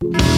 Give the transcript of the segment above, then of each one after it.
you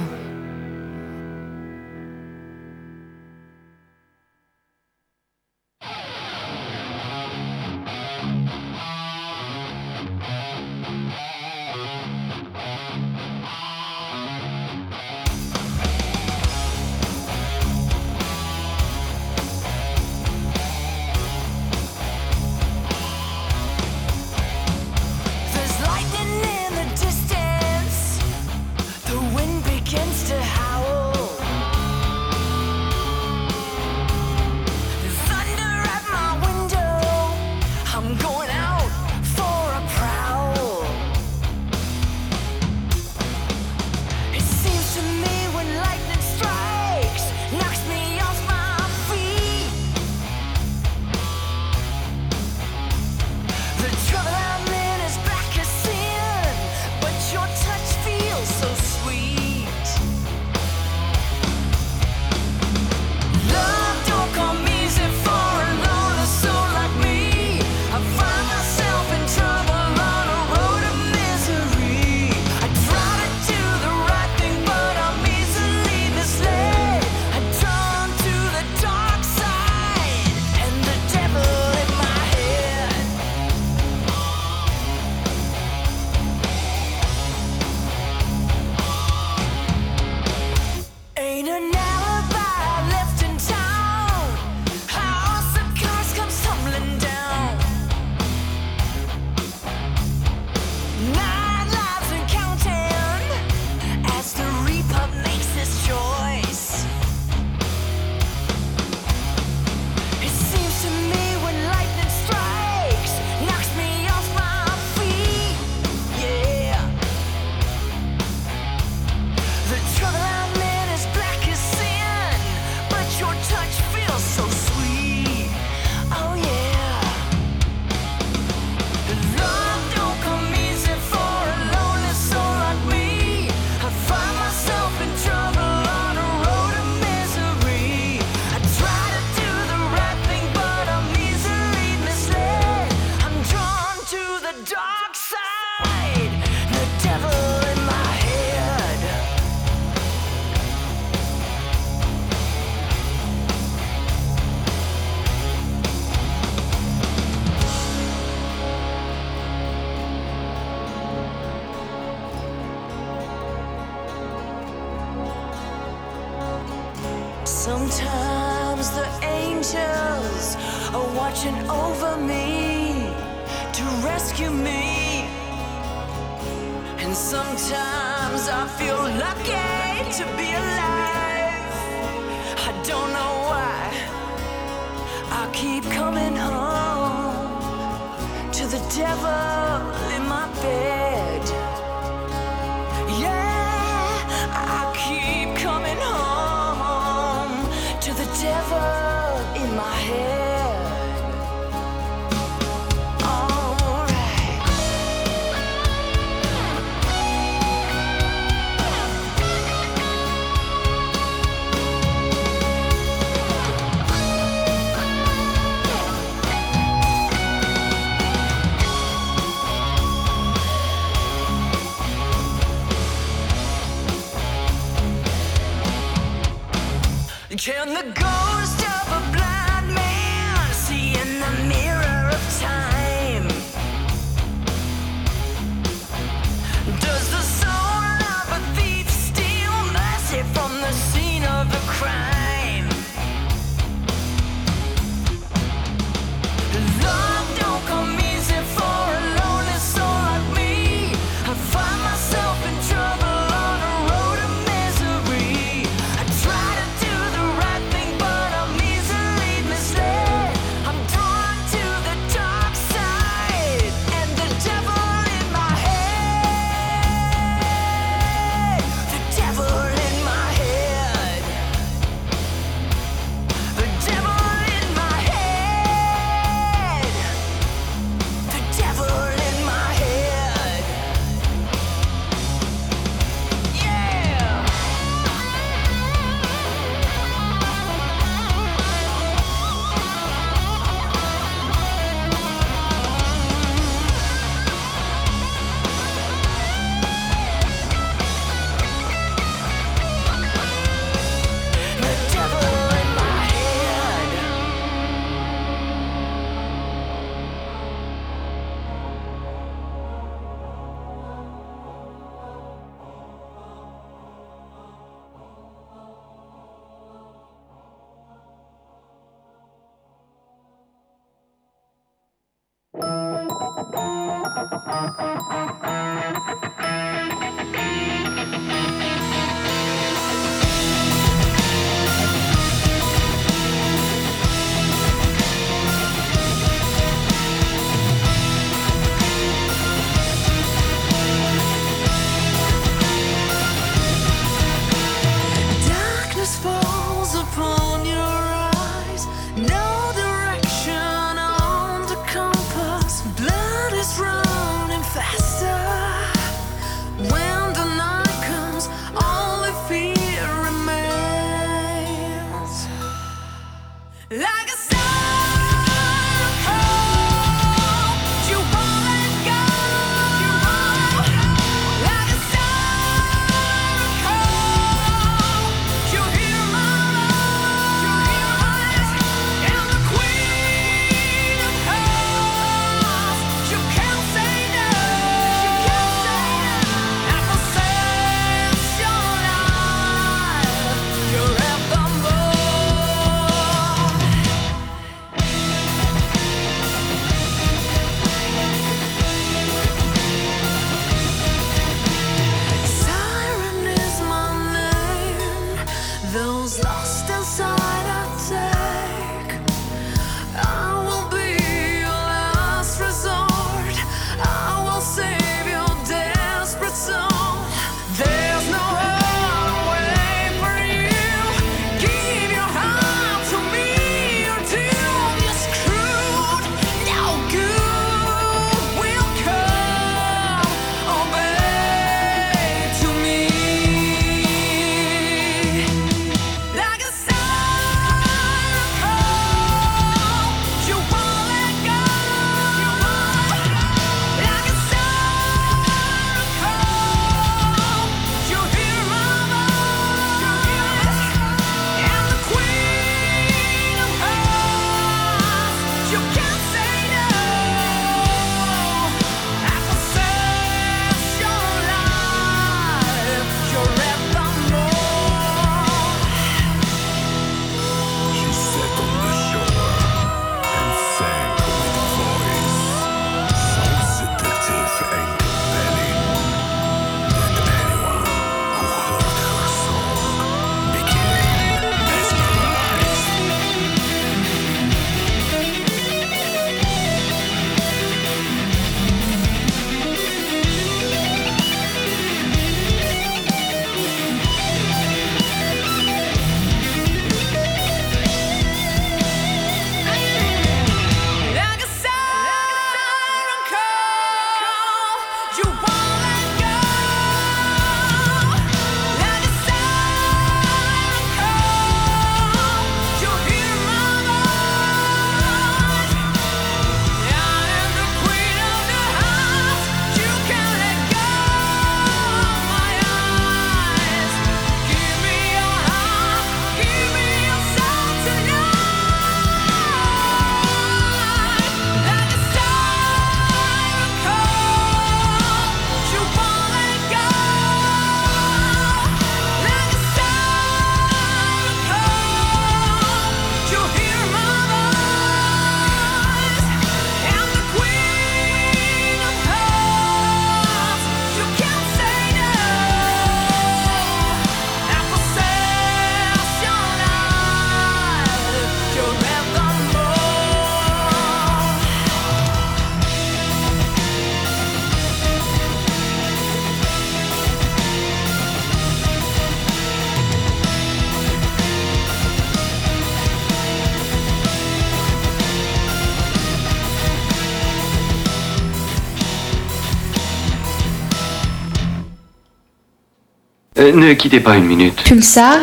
ne quittez pas une minute. Pulsar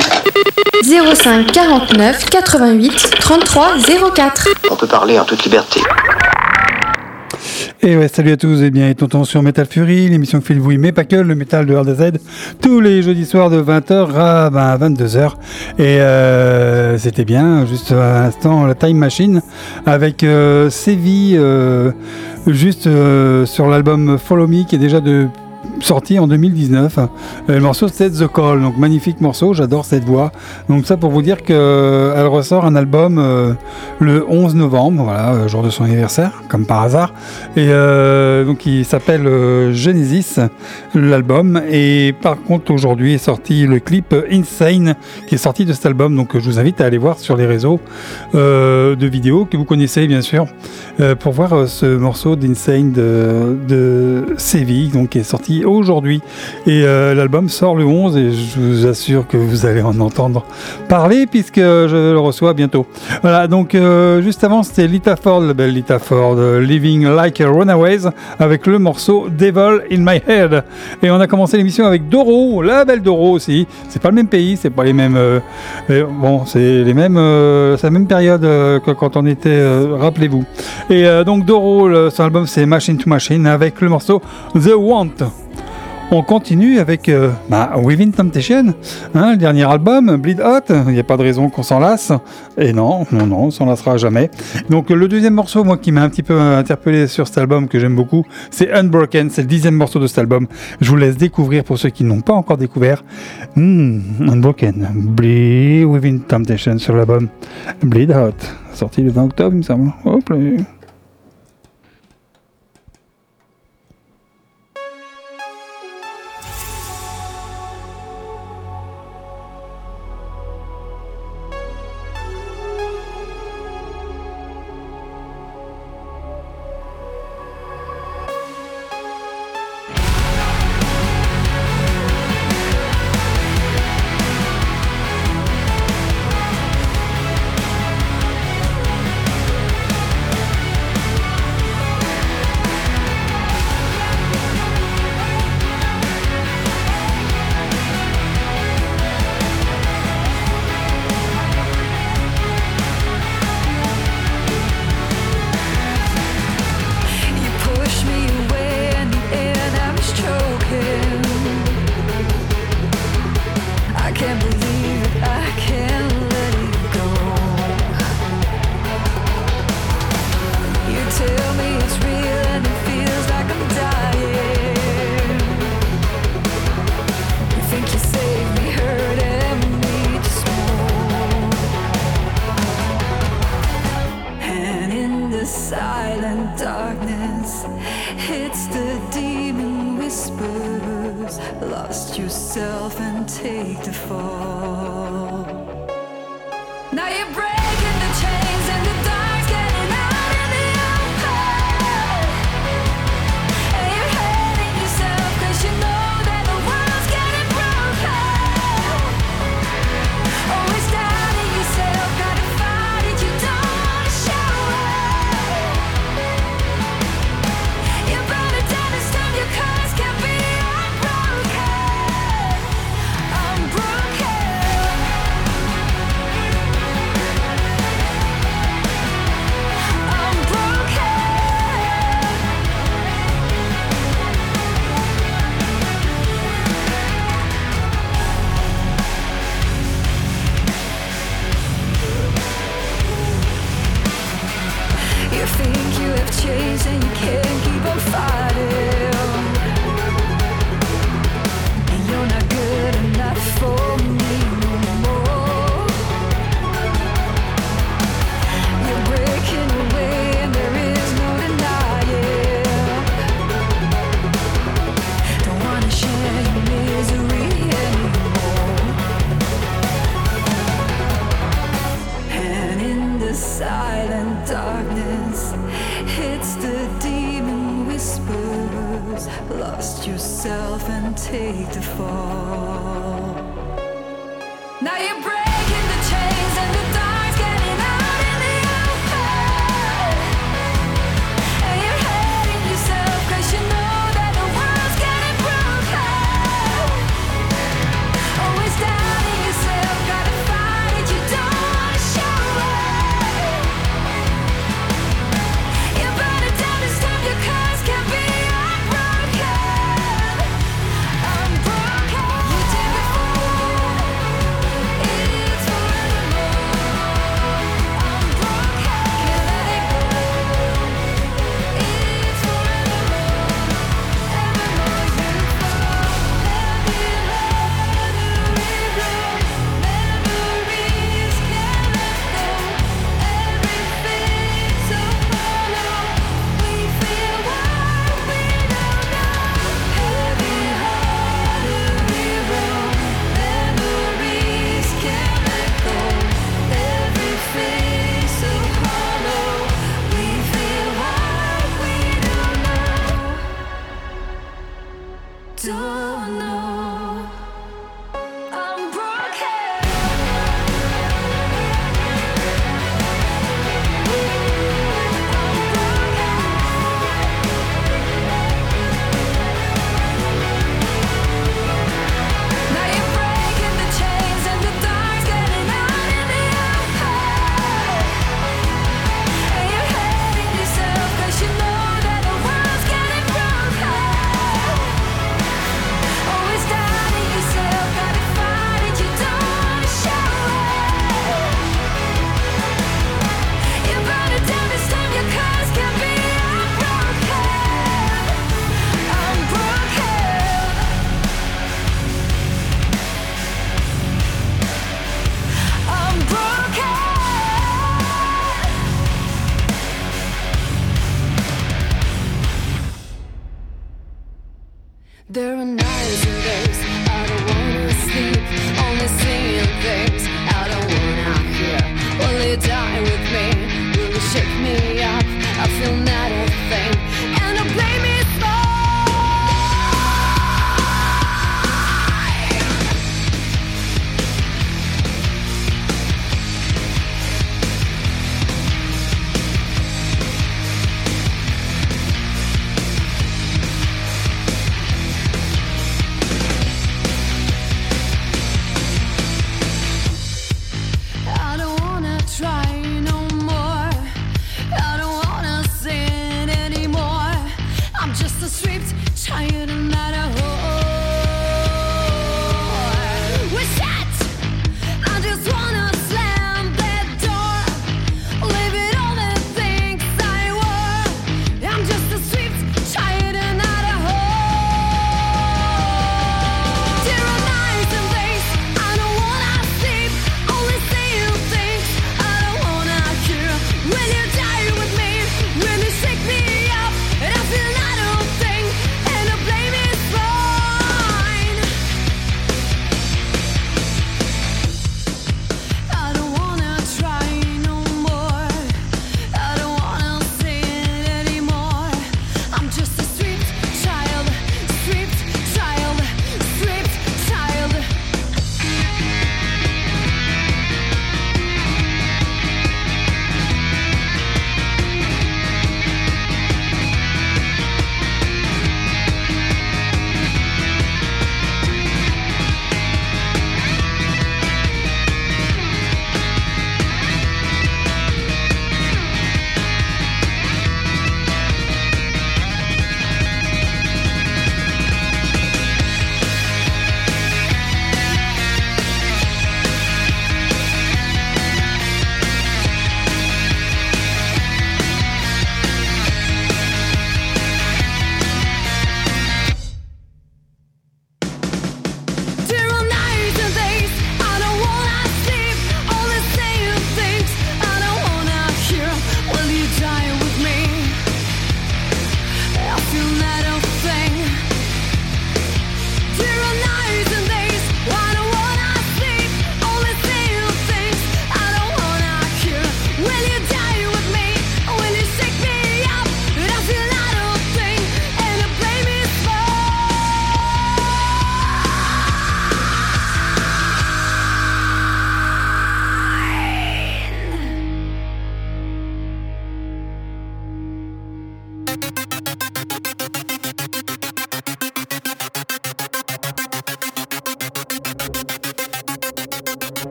05 49 88 33 04. On peut parler en toute liberté. Et ouais, salut à tous et bien tonton sur Metal Fury, l'émission qui fait le mais pas que, le métal de RDZ, tous les jeudis soirs de 20h à 22h. Et euh, c'était bien, juste à l'instant, la Time Machine avec euh, Sévi, euh, juste euh, sur l'album Follow Me qui est déjà de sorti en 2019. Euh, le morceau c'est The Call, donc magnifique morceau, j'adore cette voix. Donc ça pour vous dire qu'elle euh, ressort un album euh, le 11 novembre, voilà, jour de son anniversaire, comme par hasard. Et donc il s'appelle Genesis, l'album. Et par contre aujourd'hui est sorti le clip Insane qui est sorti de cet album. Donc je vous invite à aller voir sur les réseaux de vidéos que vous connaissez bien sûr pour voir ce morceau d'Insane de, de Sevi, donc qui est sorti aujourd'hui. Et euh, l'album sort le 11 et je vous assure que vous allez en entendre parler puisque je le reçois bientôt. Voilà, donc euh, juste avant c'était Lita Ford, la belle Lita Ford, euh, Living Like a Runaways avec le morceau Devil in My Head. Et on a commencé l'émission avec Doro, la belle Doro aussi. C'est pas le même pays, c'est pas les mêmes. bon, c'est les mêmes. c'est la même période que quand on était. Rappelez-vous. Et donc Doro, son album c'est Machine to Machine avec le morceau The Want. On continue avec euh, bah, Within Temptation, hein, le dernier album, Bleed Hot. Il n'y a pas de raison qu'on s'en lasse. Et non, non, non, on s'en lassera jamais. Donc le deuxième morceau, moi, qui m'a un petit peu interpellé sur cet album, que j'aime beaucoup, c'est Unbroken. C'est le dixième morceau de cet album. Je vous laisse découvrir pour ceux qui n'ont pas encore découvert. Hmm, Unbroken, Bleed Within Temptation sur l'album Bleed Hot, sorti le 20 octobre, il me semble. Hop.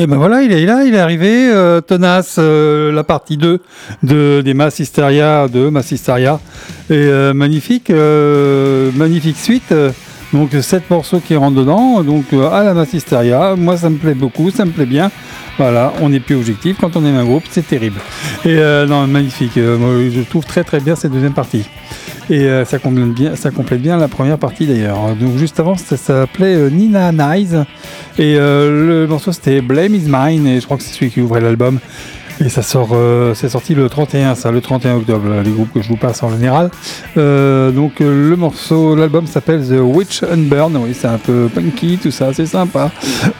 Et ben voilà, il est là, il est arrivé, euh, tenace, euh, la partie 2 de, des Mass Hysteria, de Mass Hysteria. Et euh, magnifique, magnifique suite. donc sept morceaux qui rentrent dedans, donc à la Mass Hysteria. Moi ça me plaît beaucoup, ça me plaît bien. Voilà, on n'est plus objectif quand on est un groupe, c'est terrible. Et non, magnifique. Je trouve très très bien cette deuxième partie. Et euh, ça, complète bien, la première partie d'ailleurs. Donc juste avant, ça, s'appelait euh, Nina Nice. Et euh, le morceau c'était Blame is Mine. Et je crois que c'est celui qui ouvrait l'album. Et ça sort, c'est sorti le 31, ça, le 31 octobre, les groupes que je vous passe en général. Donc le morceau, l'album s'appelle The Witch Unburn. Oui, c'est un peu punky, tout ça, c'est sympa.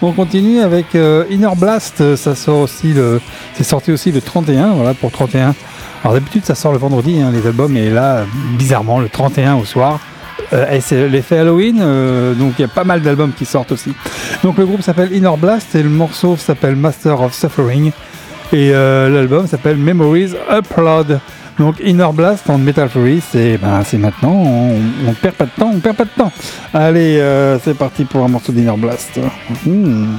On continue avec Inner Blast. Ça sort aussi c'est sorti aussi le 31. Voilà pour 31. Alors d'habitude ça sort le vendredi hein, les albums, et là bizarrement le 31 au soir. Euh, et c'est l'effet Halloween, euh, donc il y a pas mal d'albums qui sortent aussi. Donc le groupe s'appelle Inner Blast et le morceau s'appelle Master of Suffering. Et euh, l'album s'appelle Memories Upload. Donc Inner Blast en Metal Fury, c'est ben, maintenant, on, on perd pas de temps, on perd pas de temps. Allez, c'est parti pour un morceau d'Inner Blast. Hmm.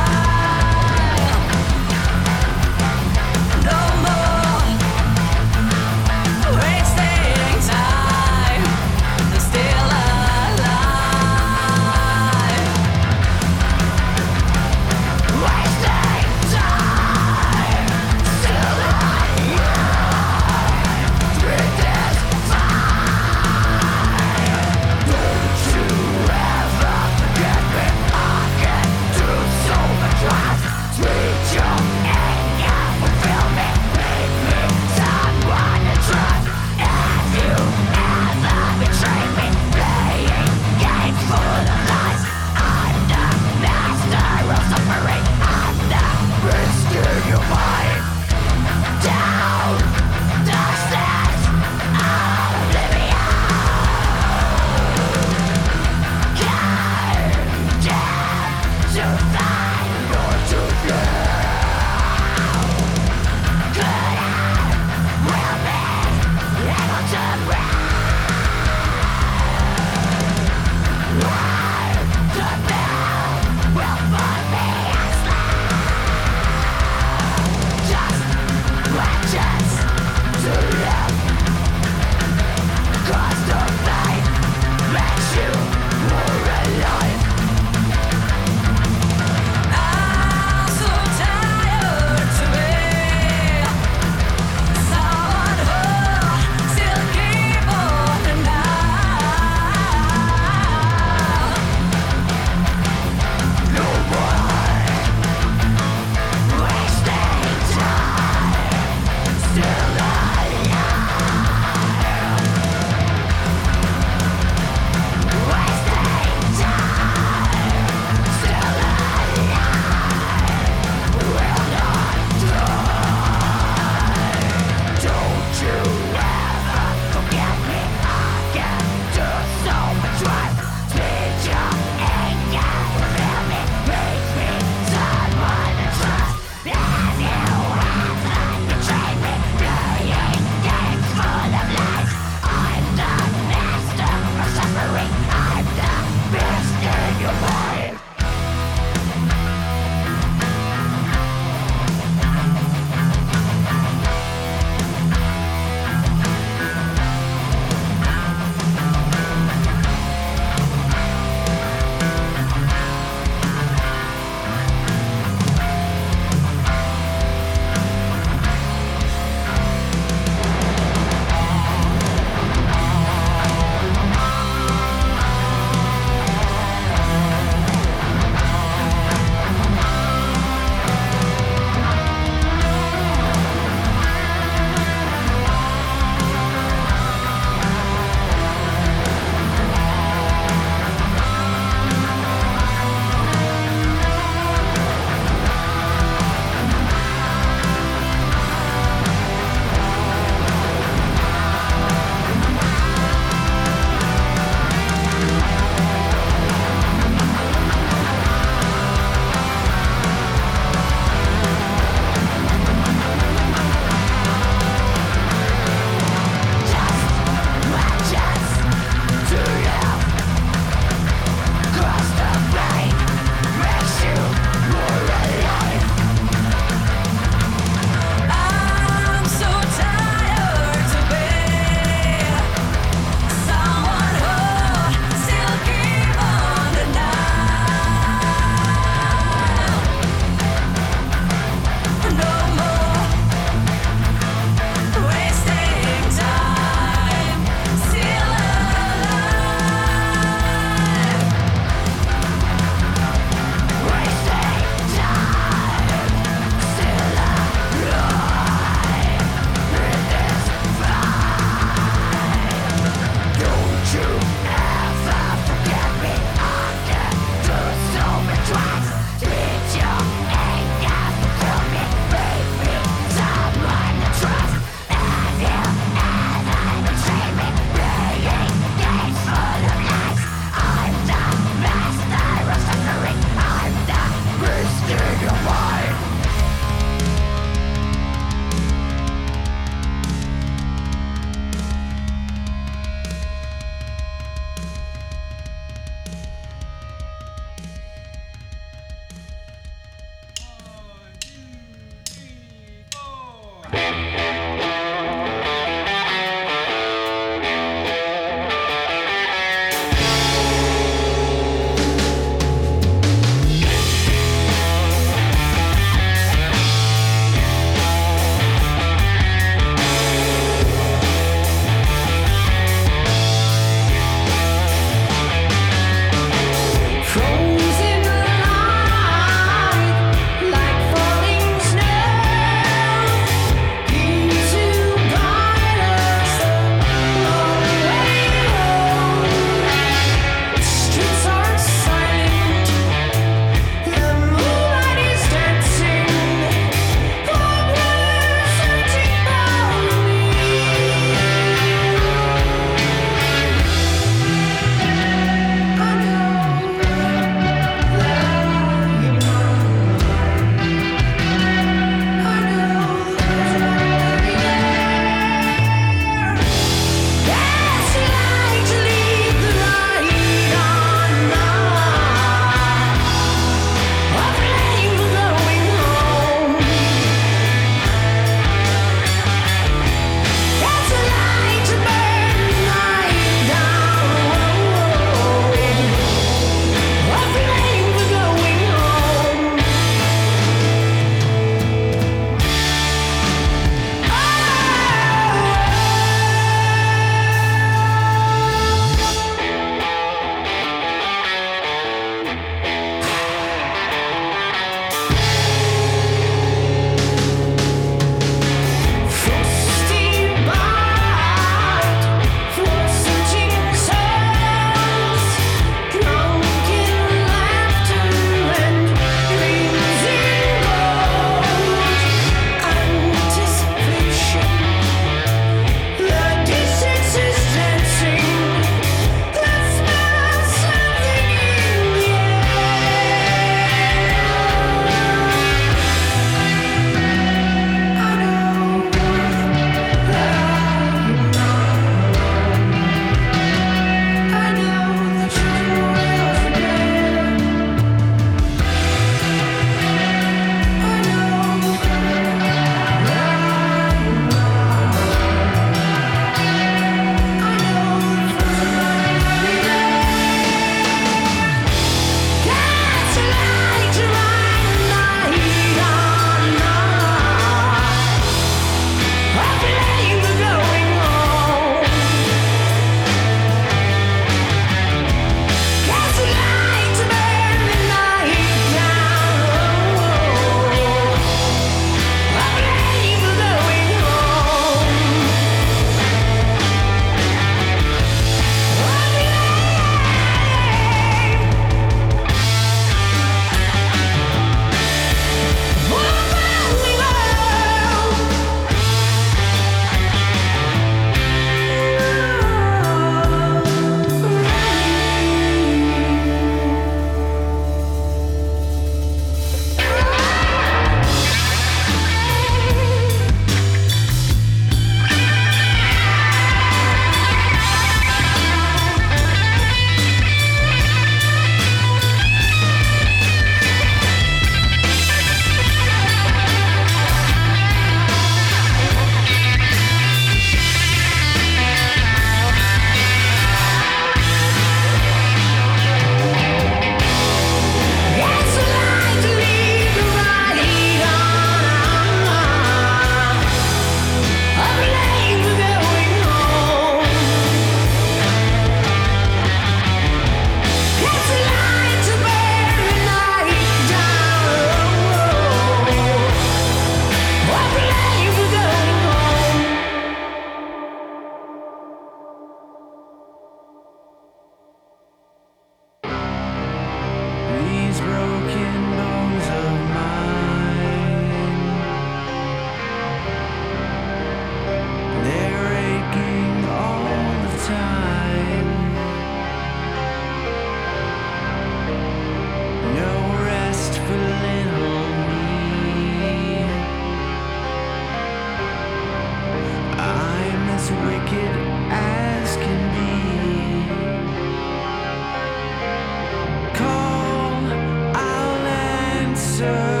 return.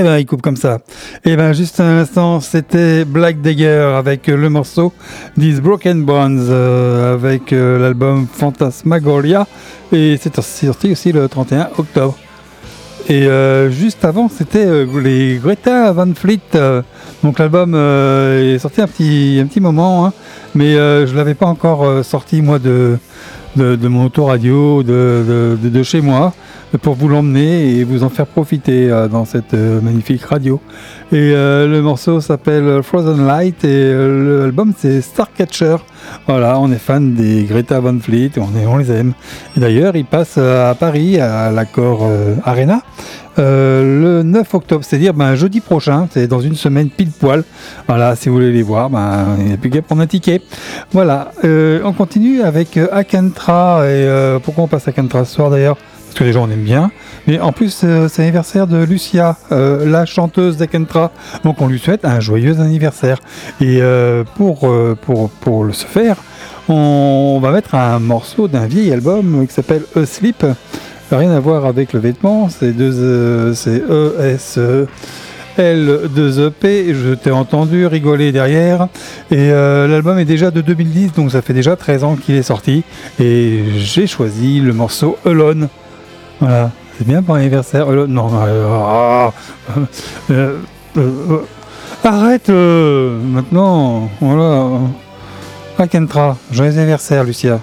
Eh ben, il coupe comme ça. Eh ben, juste un instant, c'était Black Dagger avec euh, le morceau These Broken Bones euh, avec euh, l'album Phantasmagoria et c'est sorti aussi le 31 octobre. Et juste avant, c'était les Greta Van Fleet. donc l'album est sorti un petit, un petit moment, hein, mais je l'avais pas encore sorti moi de, de, mon autoradio, de, de, de chez moi, pour vous l'emmener et vous en faire profiter euh, dans cette euh, magnifique radio. Et euh, le morceau s'appelle Frozen Light et l'album c'est Starcatcher. Voilà, on est fan des Greta Van Fleet, on, on les aime. Et d'ailleurs, ils passent à Paris, à l'accord Arena, le 9 octobre, c'est-à-dire ben, jeudi prochain, c'est dans une semaine pile poil. Voilà, si vous voulez les voir, ben, il n'y a plus qu'à prendre un ticket. Voilà, on continue avec Akantra. Et pourquoi on passe à Akantra ce soir d'ailleurs? Parce que les gens on aime bien. Mais en plus, euh, c'est l'anniversaire de Lucia, euh, la chanteuse d'Akantra. Donc on lui souhaite un joyeux anniversaire. Et euh, pour, pour, pour le se faire, on va mettre un morceau d'un vieil album qui s'appelle Asleep. Rien à voir avec le vêtement, c'est E S E L2EP. Je t'ai entendu rigoler derrière. Et l'album est déjà de 2010, donc ça fait déjà 13 ans qu'il est sorti. Et j'ai choisi le morceau Alone. Voilà, c'est bien pour l'anniversaire. Alone, non, euh, ah, euh, euh, arrête euh, maintenant. Voilà. Ah Kentra, joyeux anniversaire Lucia.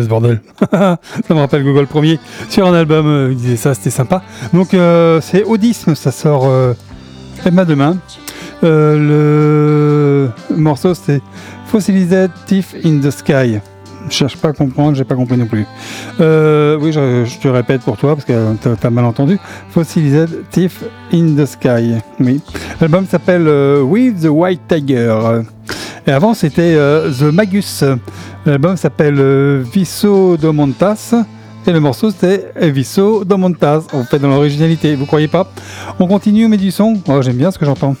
Ce bordel Ça me rappelle Google Premier sur un album, euh, il disait ça, c'était sympa. Donc euh, c'est Audisme, ça sort euh, demain. Euh, le morceau c'est Fossilized Thief in the Sky. Je cherche pas à comprendre, j'ai pas compris non plus. Oui, je, te répète pour toi parce que t'as as mal entendu. Fossilized Thief in the Sky. Oui. L'album s'appelle With the White Tiger. Et avant c'était euh, The Magus. L'album s'appelle euh, Visso do Montas. Et le morceau c'était Visso do Montas. On fait dans l'originalité, vous croyez pas? On continue, on met du son. Oh, J'aime bien ce que j'entends.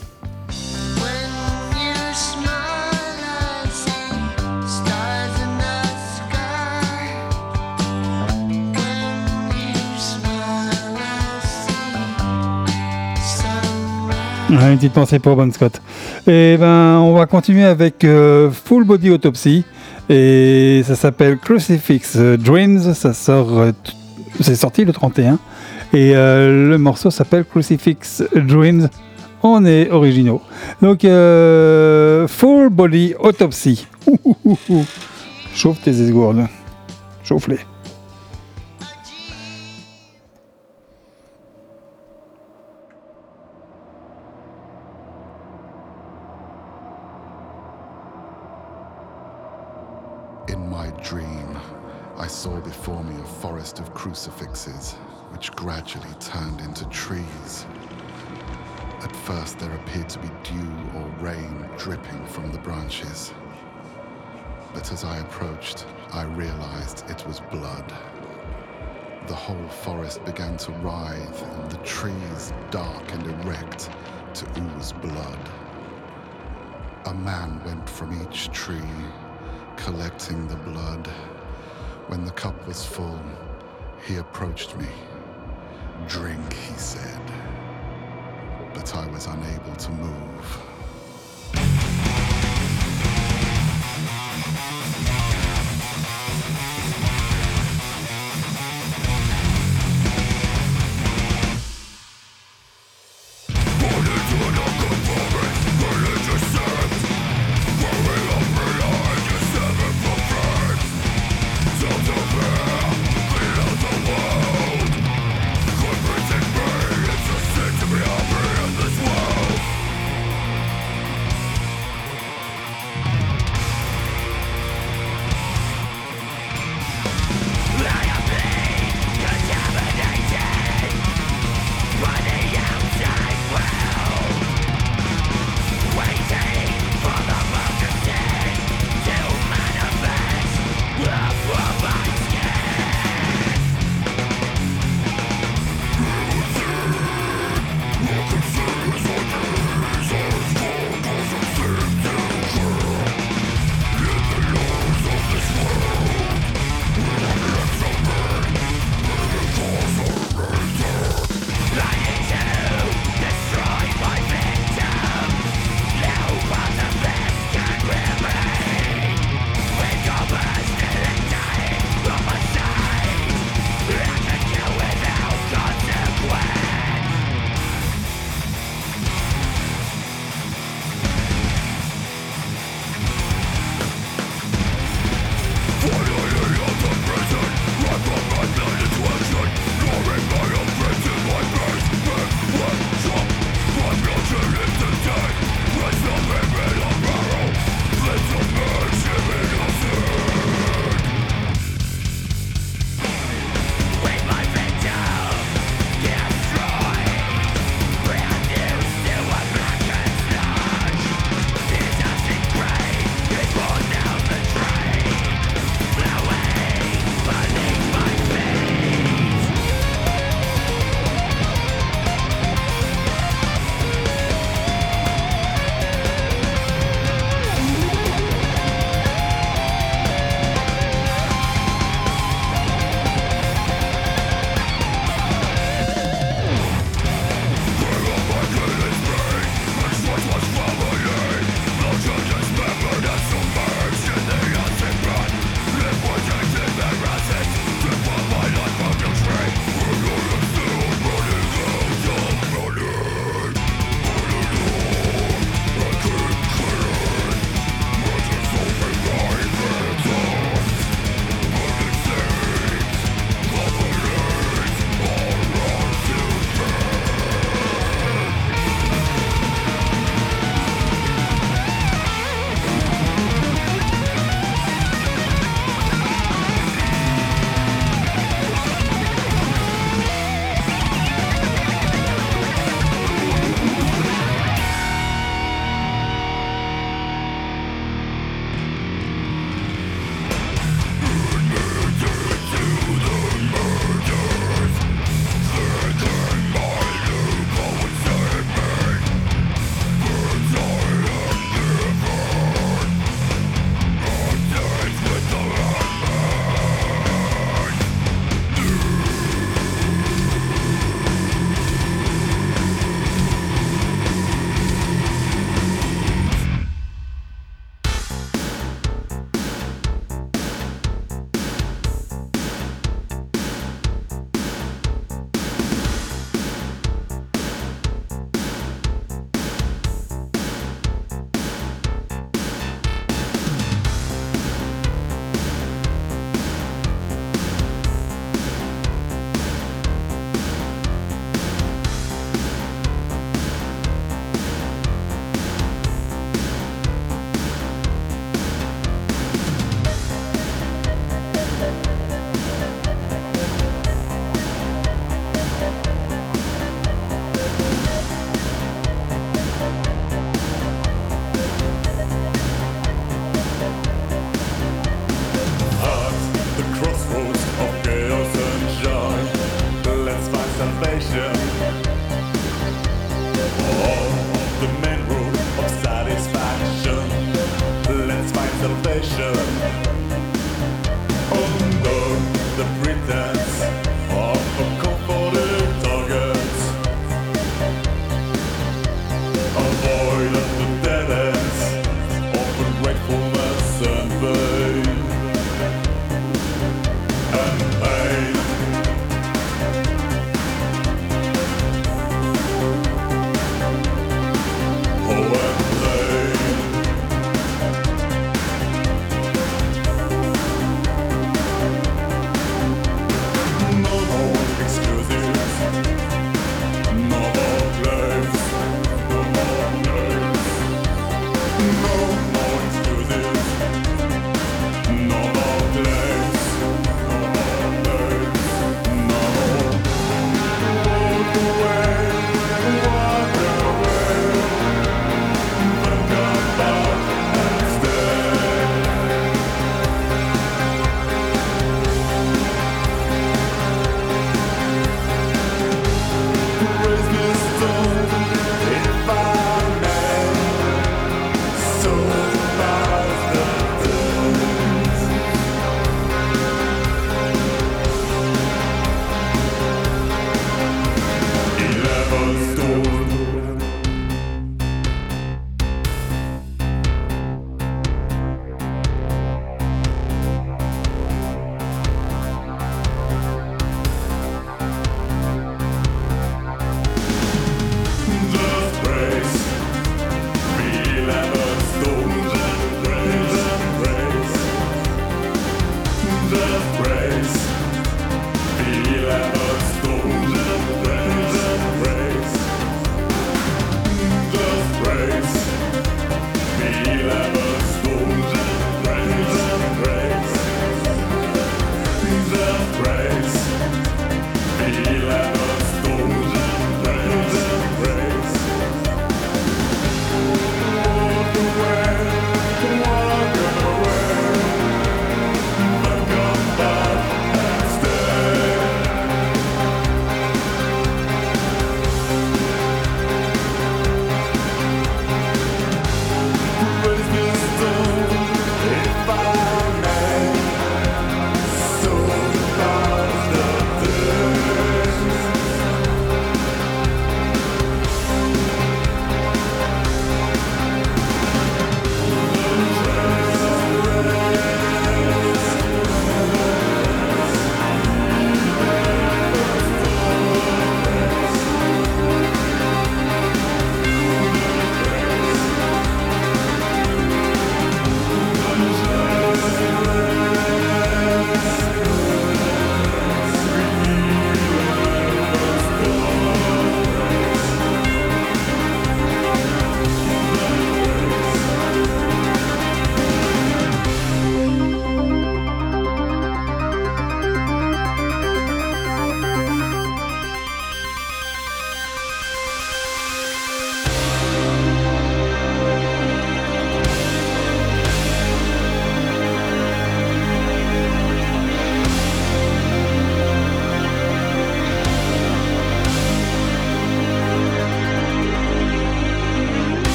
Une petite pensée pour Bon Scott. Et ben, on va continuer avec euh, Full Body Autopsy. Et ça s'appelle Crucifix Dreams. Ça sort, euh, c'est sorti le 31. Et euh, le morceau s'appelle Crucifix Dreams. On est originaux. Donc, euh, Full Body Autopsy. Chauffe tes esgourdes. Chauffe-les. Crucifixes, which gradually turned into trees. At first, there appeared to be dew or rain dripping from the branches. But as I approached, I realized it was blood. The whole forest began to writhe, and the trees, dark and erect, to ooze blood. A man went from each tree, collecting the blood. When the cup was full, he approached me. Drink, he said. But I was unable to move.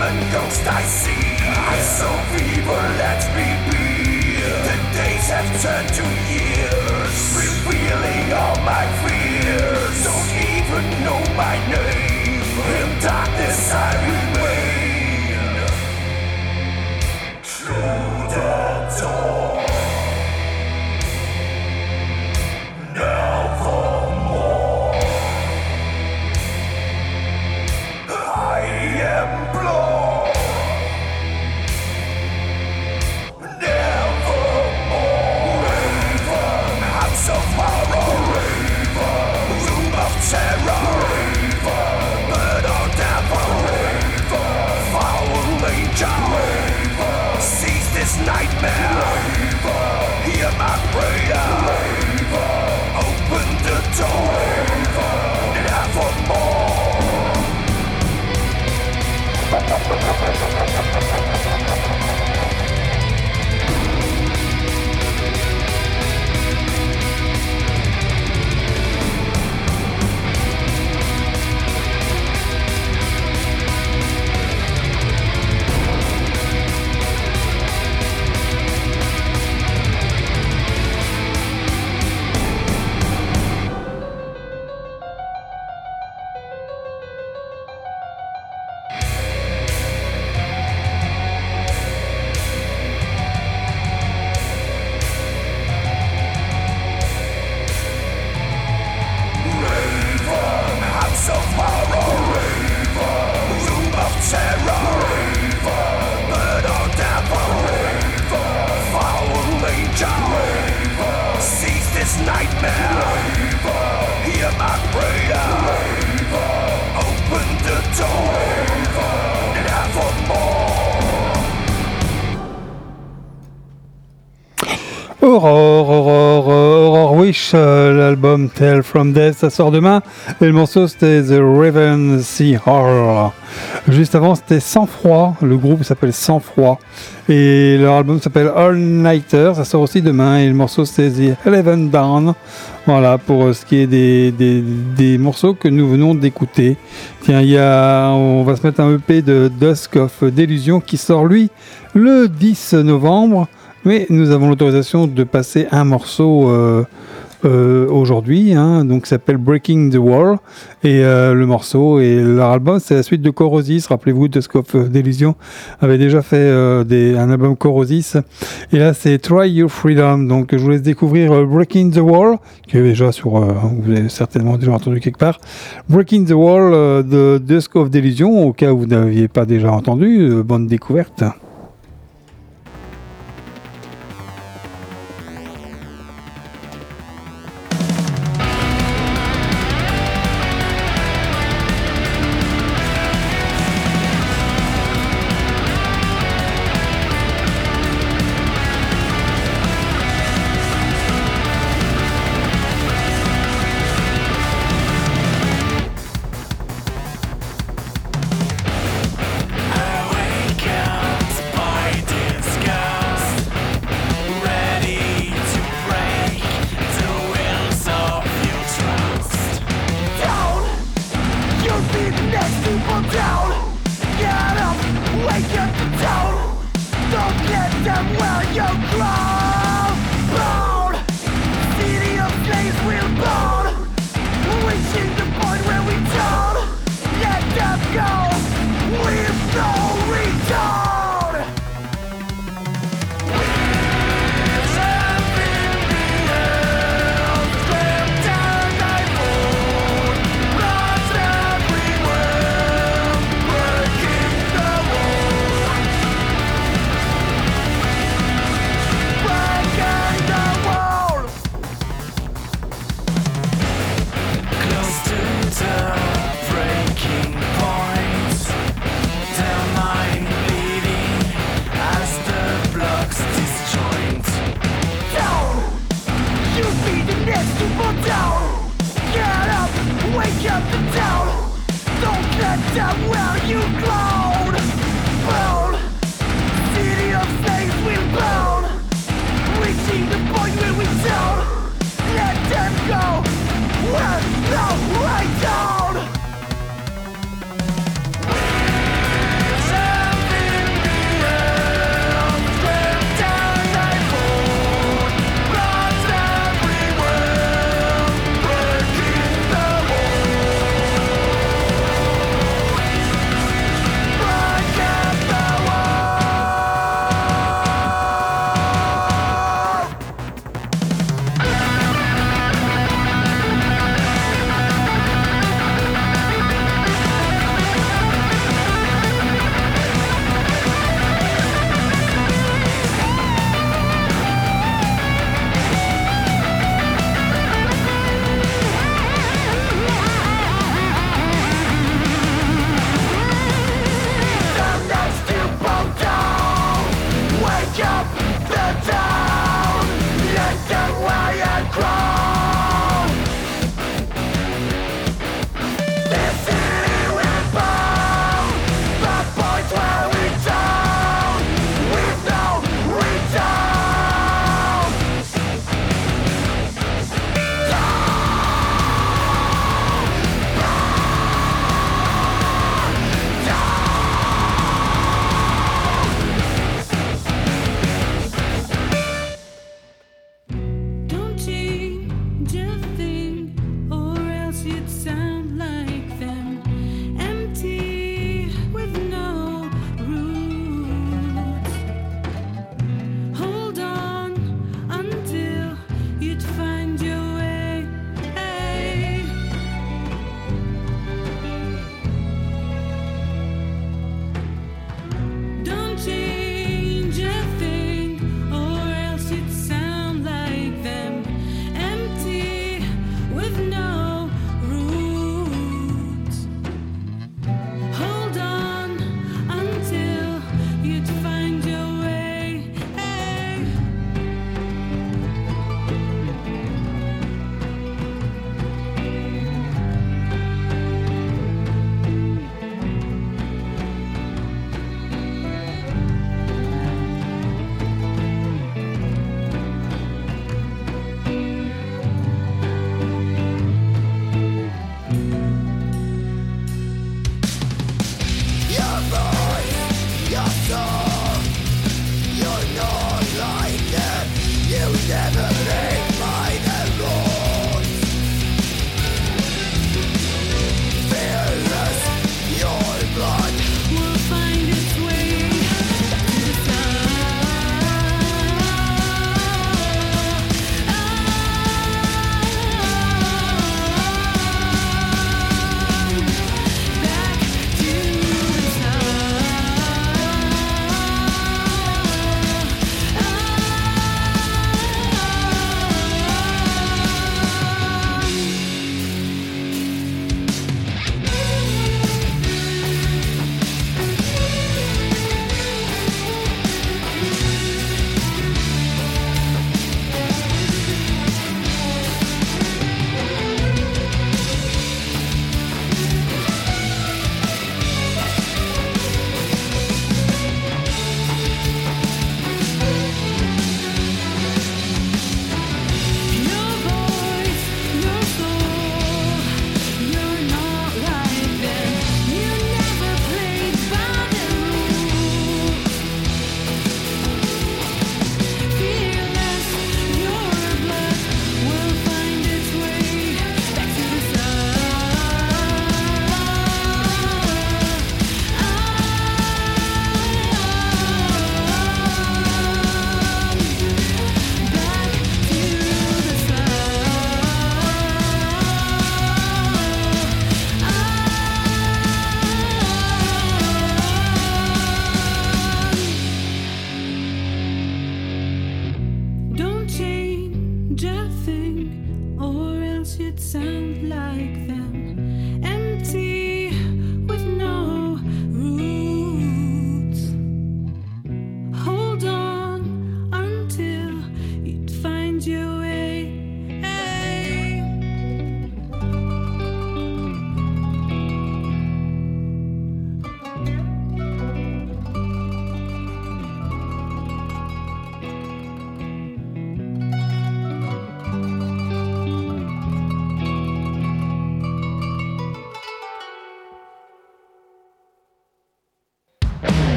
Demon ghost I see. L'album Tell from Death, ça sort demain. Et le morceau c'était The Raven Sea Horror. Juste avant c'était Sans Froid, le groupe s'appelle Sans Froid. Et leur album s'appelle All Nighter, ça sort aussi demain. Et le morceau c'est The Eleven Down. Voilà pour euh, ce qui est des, des, des morceaux que nous venons d'écouter. Tiens, y a, on va se mettre un EP de Dusk of Delusion qui sort lui le 10 novembre. Mais nous avons l'autorisation de passer un morceau euh, euh, aujourd'hui, hein, donc s'appelle Breaking the Wall. Et euh, le morceau et leur album, c'est la suite de Corosis. Rappelez-vous, Dusk of Delusion avait déjà fait euh, des, un album Corosis. Et là, c'est Try Your Freedom. Donc je vous laisse découvrir euh, Breaking the Wall, qui est déjà sur, euh, vous avez certainement déjà entendu quelque part. Breaking the Wall euh, de Dusk of Delusion, au cas où vous n'aviez pas déjà entendu, euh, bonne découverte.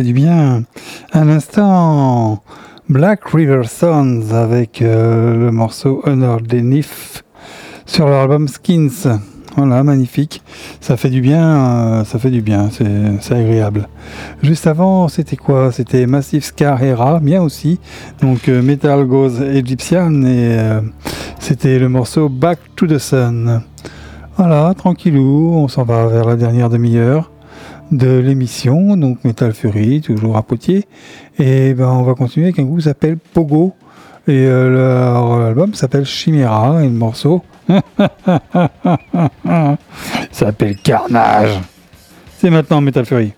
Fait du bien. À l'instant, Black River Sons avec euh, le morceau Honor Denif sur leur album Skins. Voilà, magnifique. Ça fait du bien, euh, ça fait du bien, c'est agréable. Juste avant, c'était quoi? C'était Massive Scar Hera, bien aussi. Donc euh, Metal Goes Egyptian et c'était le morceau Back to the Sun. Voilà, tranquillou, on s'en va vers la dernière demi-heure de l'émission, donc Metal Fury, toujours à Poitiers. Et ben on va continuer avec un groupe qui s'appelle Pogo. Et euh, leur album s'appelle Chimera et le morceau s'appelle Carnage. C'est maintenant Metal Fury.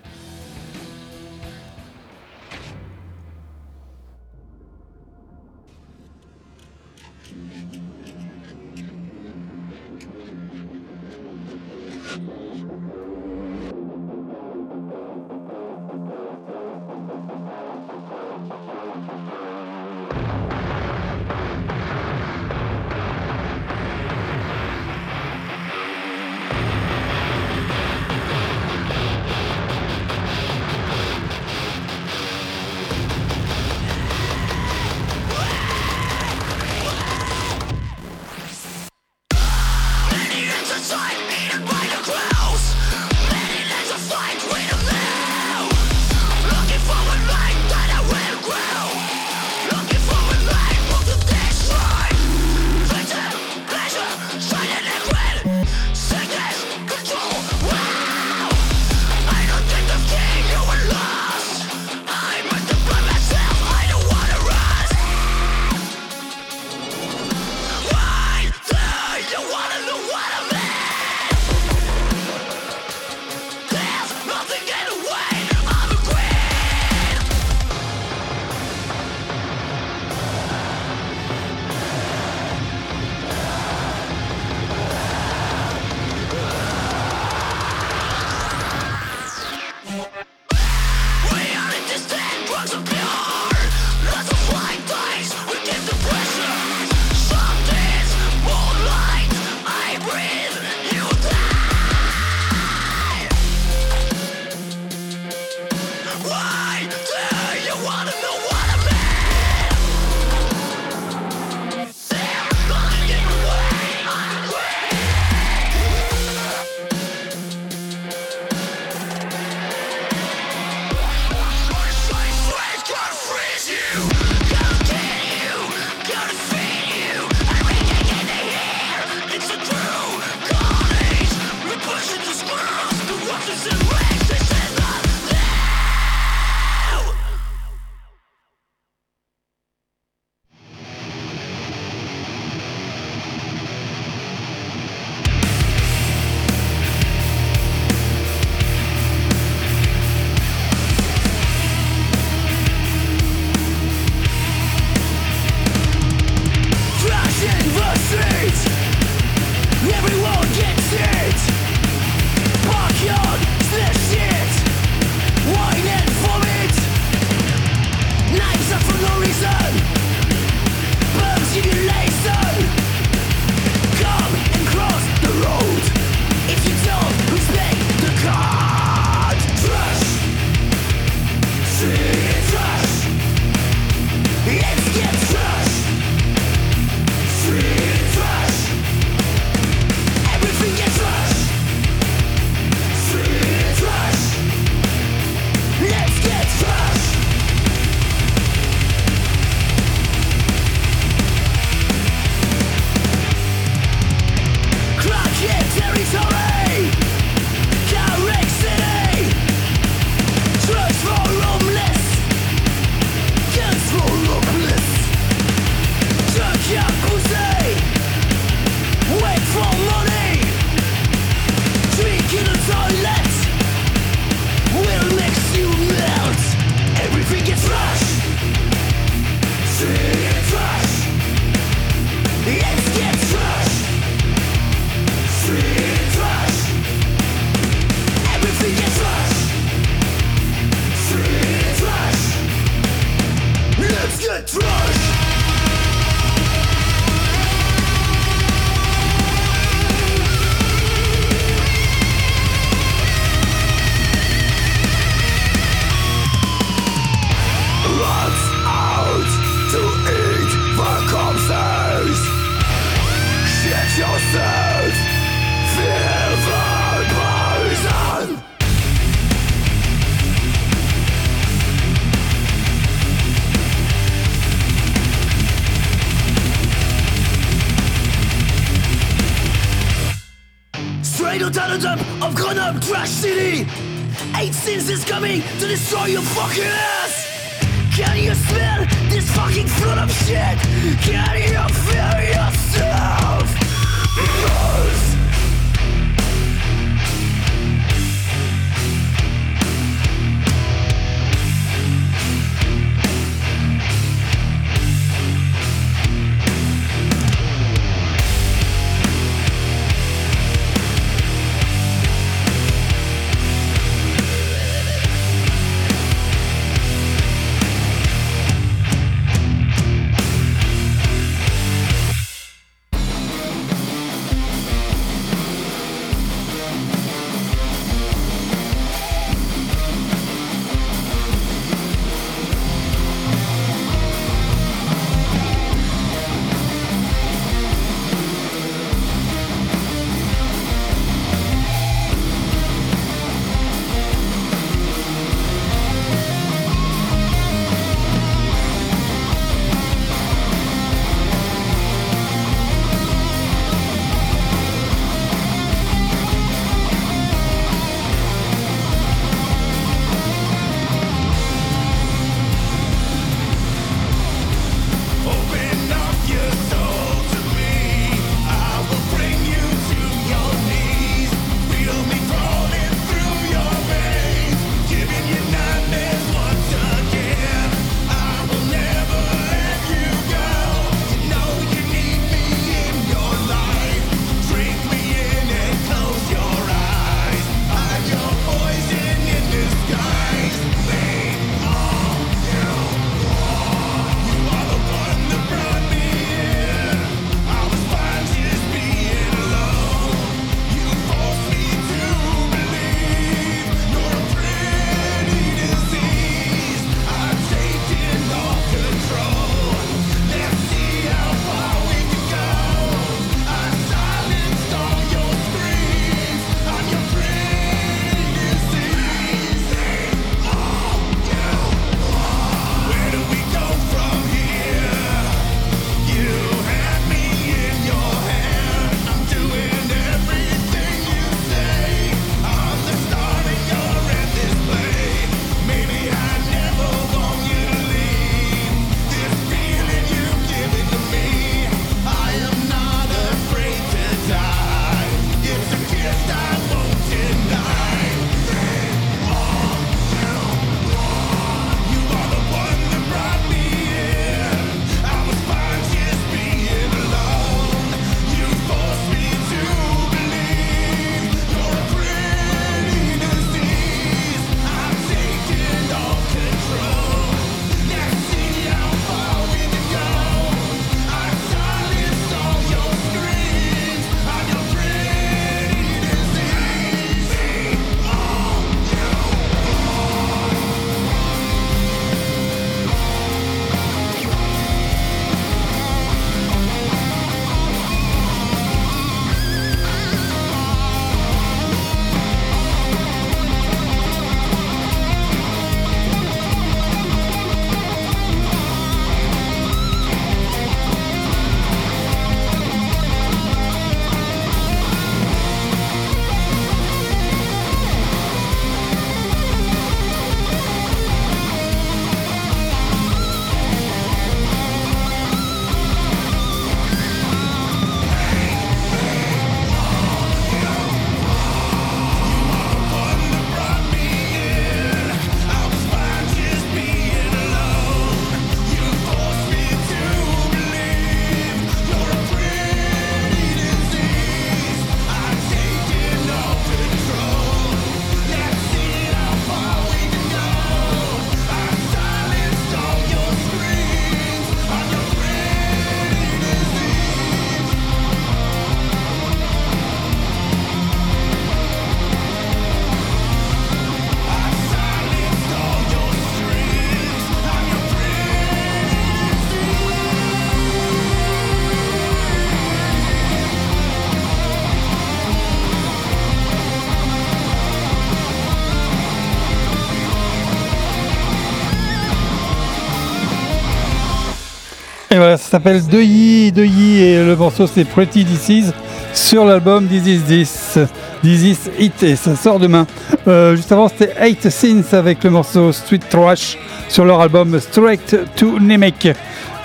Et voilà, ça s'appelle Deuilly, Deuilly et le morceau c'est Pretty Disease. sur l'album This Is This. This Is It et ça sort demain. Euh, juste avant c'était Eight Sins avec le morceau Street Trash sur leur album Straight to Namek.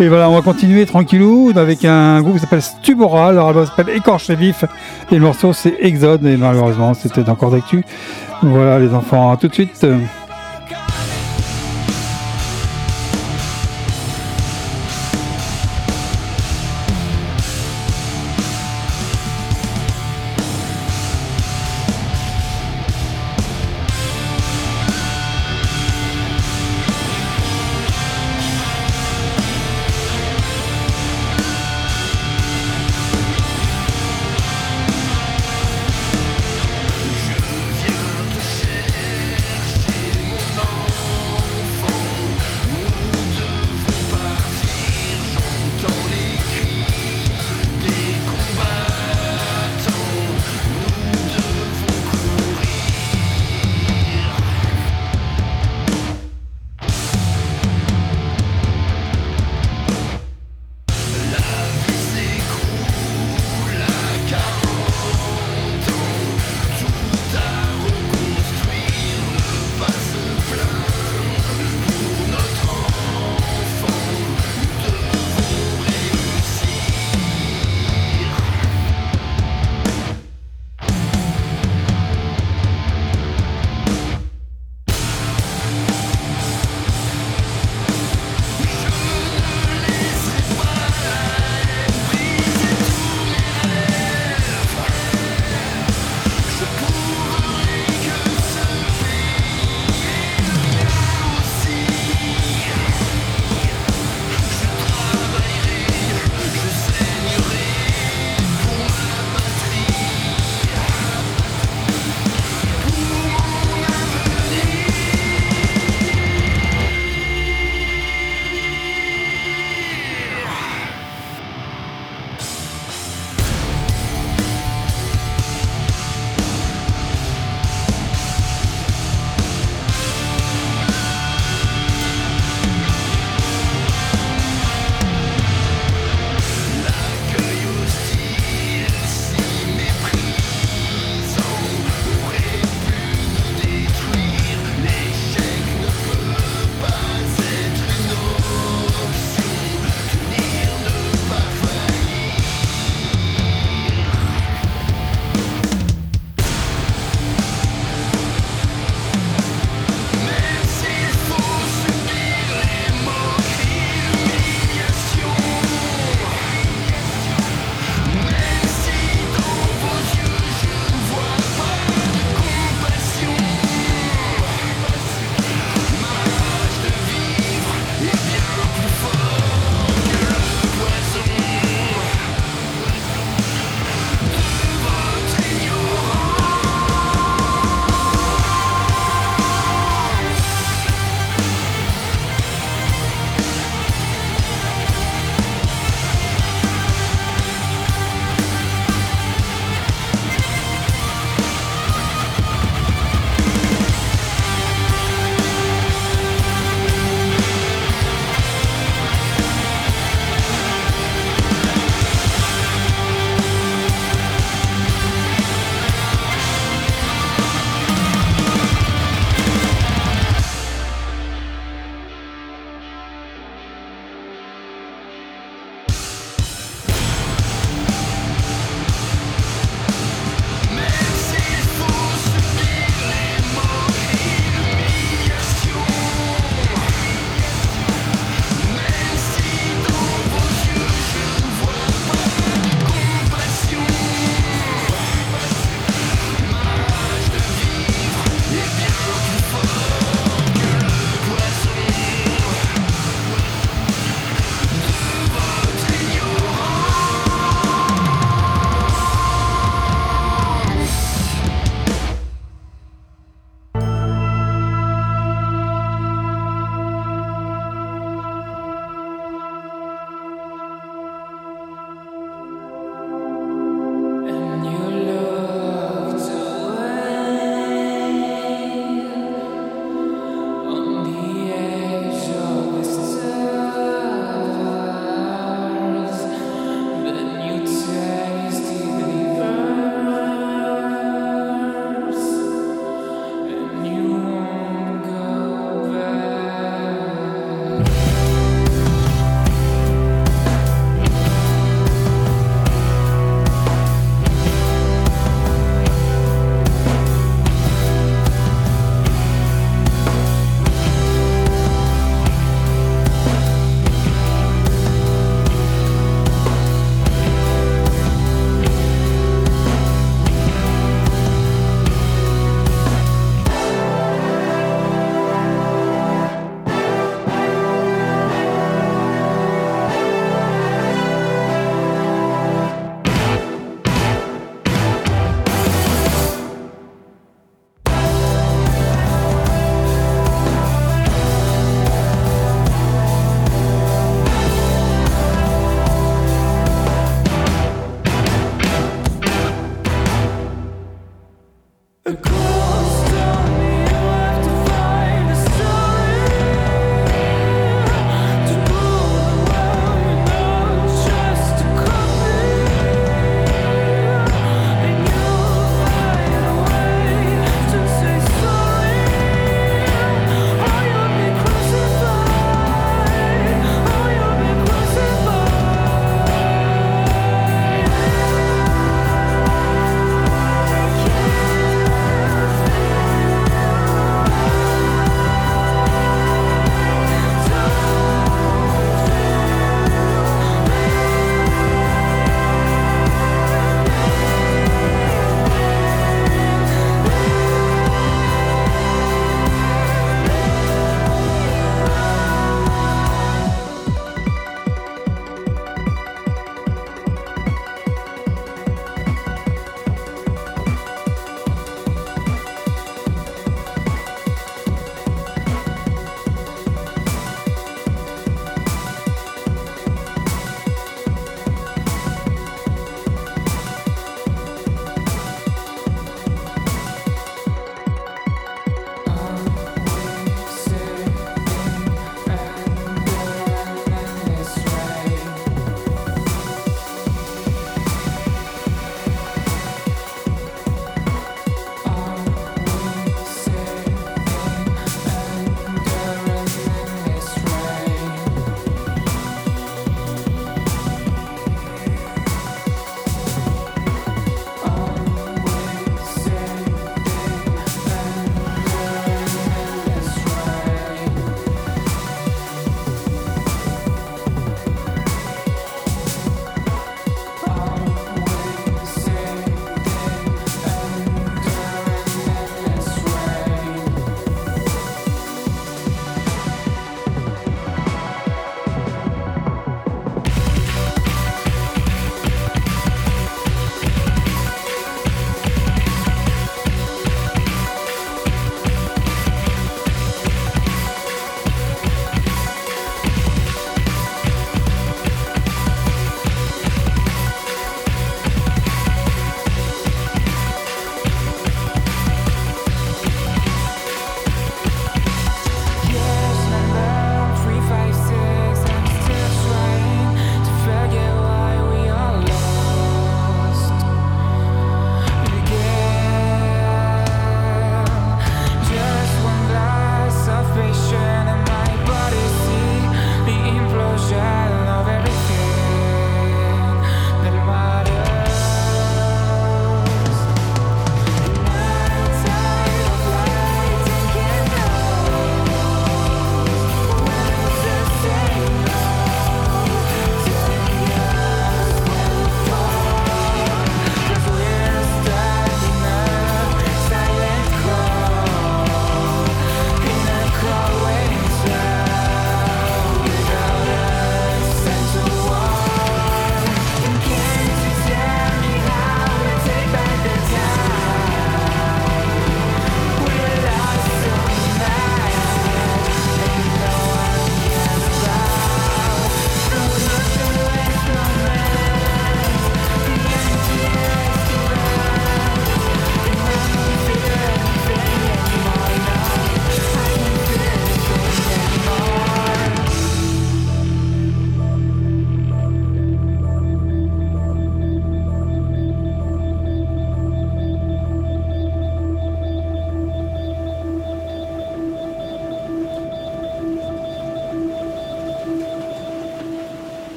Et voilà, on va continuer tranquillou avec un groupe qui s'appelle Stubora. Leur album s'appelle Écorché Vif et le morceau c'est Exode. Et malheureusement c'était encore d'actu. Voilà les enfants, à tout de suite.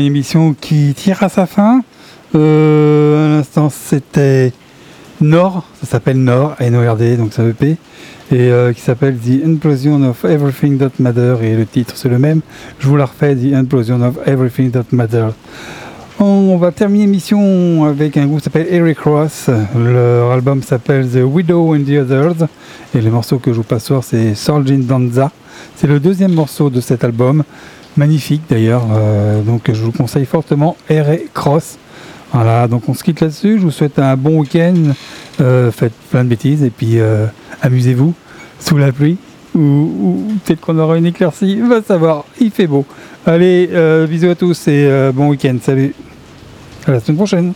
Une émission qui tire à sa fin. Euh, à l'instant, c'était Nord, ça s'appelle Nord, N-O-R-D, donc ça EP, et euh, qui s'appelle The Implosion of Everything That Matter, et le titre c'est le même. Je vous la refais, The Implosion of Everything That Matter. On va terminer l'émission avec un groupe qui s'appelle Eric Ross. Leur album s'appelle The Widow and the Others. Et le morceau que je vous passe soir, c'est Sorgin Danza. C'est le deuxième morceau de cet album. Magnifique d'ailleurs. Euh, donc je vous conseille fortement Eric Ross. Voilà, donc on se quitte là-dessus. Je vous souhaite un bon week-end. Euh, faites plein de bêtises et puis euh, amusez-vous sous la pluie. Ou, ou peut-être qu'on aura une éclaircie. Va savoir, il fait beau. Allez, bisous à tous et bon week-end. Salut. À la semaine prochaine.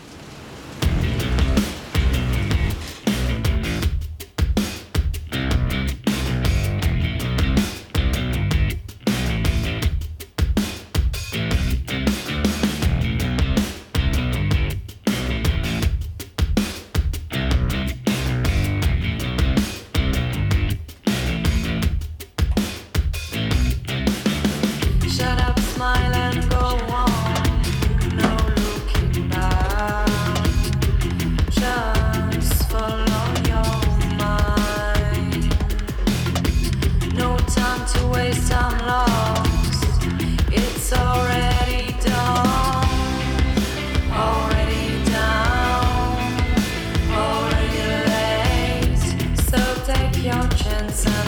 chance